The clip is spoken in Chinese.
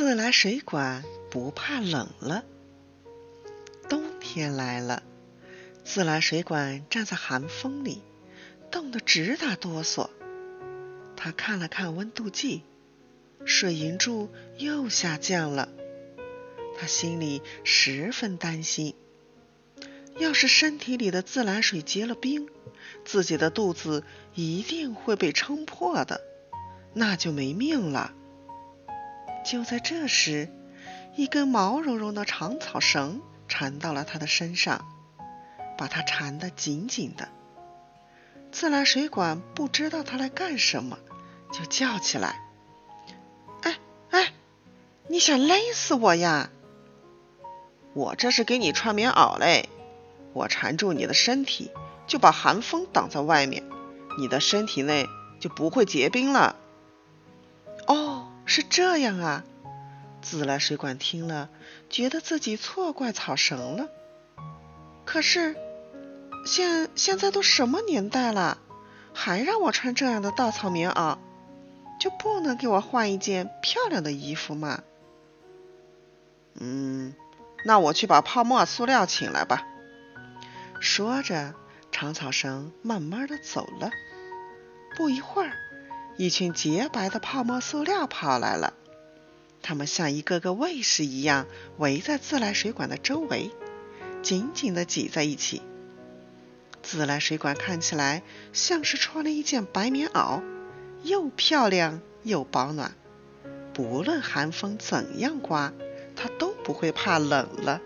自来水管不怕冷了。冬天来了，自来水管站在寒风里，冻得直打哆嗦。他看了看温度计，水银柱又下降了。他心里十分担心，要是身体里的自来水结了冰，自己的肚子一定会被撑破的，那就没命了。就在这时，一根毛茸茸的长草绳缠到了他的身上，把他缠得紧紧的。自来水管不知道他来干什么，就叫起来：“哎哎，你想勒死我呀？”我这是给你穿棉袄嘞，我缠住你的身体，就把寒风挡在外面，你的身体内就不会结冰了。是这样啊！自来水管听了，觉得自己错怪草绳了。可是，现现在都什么年代了，还让我穿这样的稻草棉袄，就不能给我换一件漂亮的衣服吗？嗯。那我去把泡沫塑料请来吧。说着，长草绳慢慢的走了。不一会儿，一群洁白的泡沫塑料跑来了。它们像一个个卫士一样，围在自来水管的周围，紧紧的挤在一起。自来水管看起来像是穿了一件白棉袄，又漂亮又保暖。不论寒风怎样刮。它都不会怕冷了。